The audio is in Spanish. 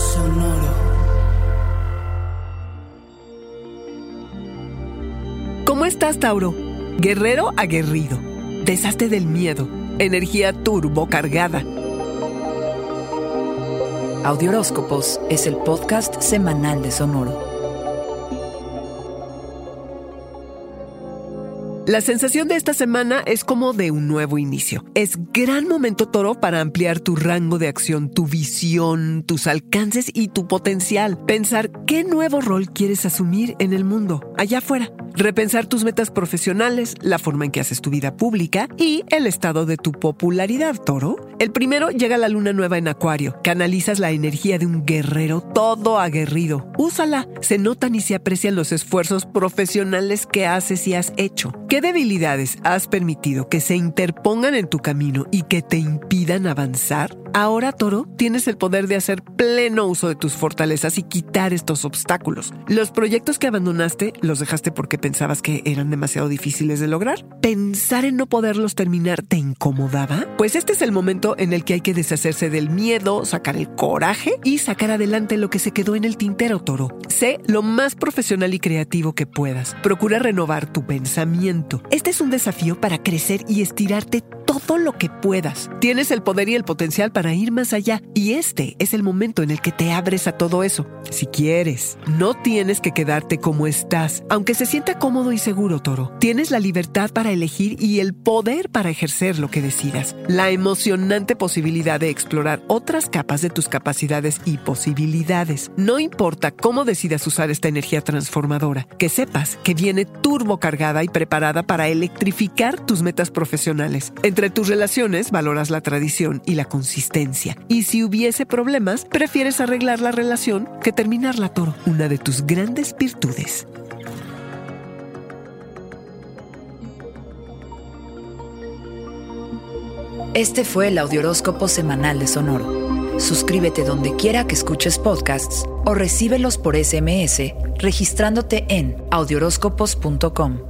Sonoro. ¿Cómo estás, Tauro? Guerrero aguerrido. Deshazte del miedo. Energía turbo cargada. Audioróscopos es el podcast semanal de Sonoro. La sensación de esta semana es como de un nuevo inicio. Es gran momento toro para ampliar tu rango de acción, tu visión, tus alcances y tu potencial. Pensar qué nuevo rol quieres asumir en el mundo, allá afuera. Repensar tus metas profesionales, la forma en que haces tu vida pública y el estado de tu popularidad, toro. El primero llega la luna nueva en Acuario. Canalizas la energía de un guerrero todo aguerrido. Úsala. Se notan y se aprecian los esfuerzos profesionales que haces y has hecho. ¿Qué debilidades has permitido que se interpongan en tu camino y que te impidan avanzar? Ahora, Toro, tienes el poder de hacer pleno uso de tus fortalezas y quitar estos obstáculos. Los proyectos que abandonaste los dejaste porque pensabas que eran demasiado difíciles de lograr. ¿Pensar en no poderlos terminar te incomodaba? Pues este es el momento en el que hay que deshacerse del miedo, sacar el coraje y sacar adelante lo que se quedó en el tintero, Toro. Sé lo más profesional y creativo que puedas. Procura renovar tu pensamiento. Este es un desafío para crecer y estirarte todo lo que puedas. Tienes el poder y el potencial para ir más allá y este es el momento en el que te abres a todo eso. Si quieres, no tienes que quedarte como estás, aunque se sienta cómodo y seguro, Toro. Tienes la libertad para elegir y el poder para ejercer lo que decidas. La emocionante posibilidad de explorar otras capas de tus capacidades y posibilidades. No importa cómo decidas usar esta energía transformadora, que sepas que viene turbo cargada y preparada para electrificar tus metas profesionales. Tus relaciones valoras la tradición y la consistencia. Y si hubiese problemas, prefieres arreglar la relación que terminarla, Toro. Una de tus grandes virtudes. Este fue el Audioróscopo semanal de Sonoro. Suscríbete donde quiera que escuches podcasts o recíbelos por SMS registrándote en audioróscopos.com.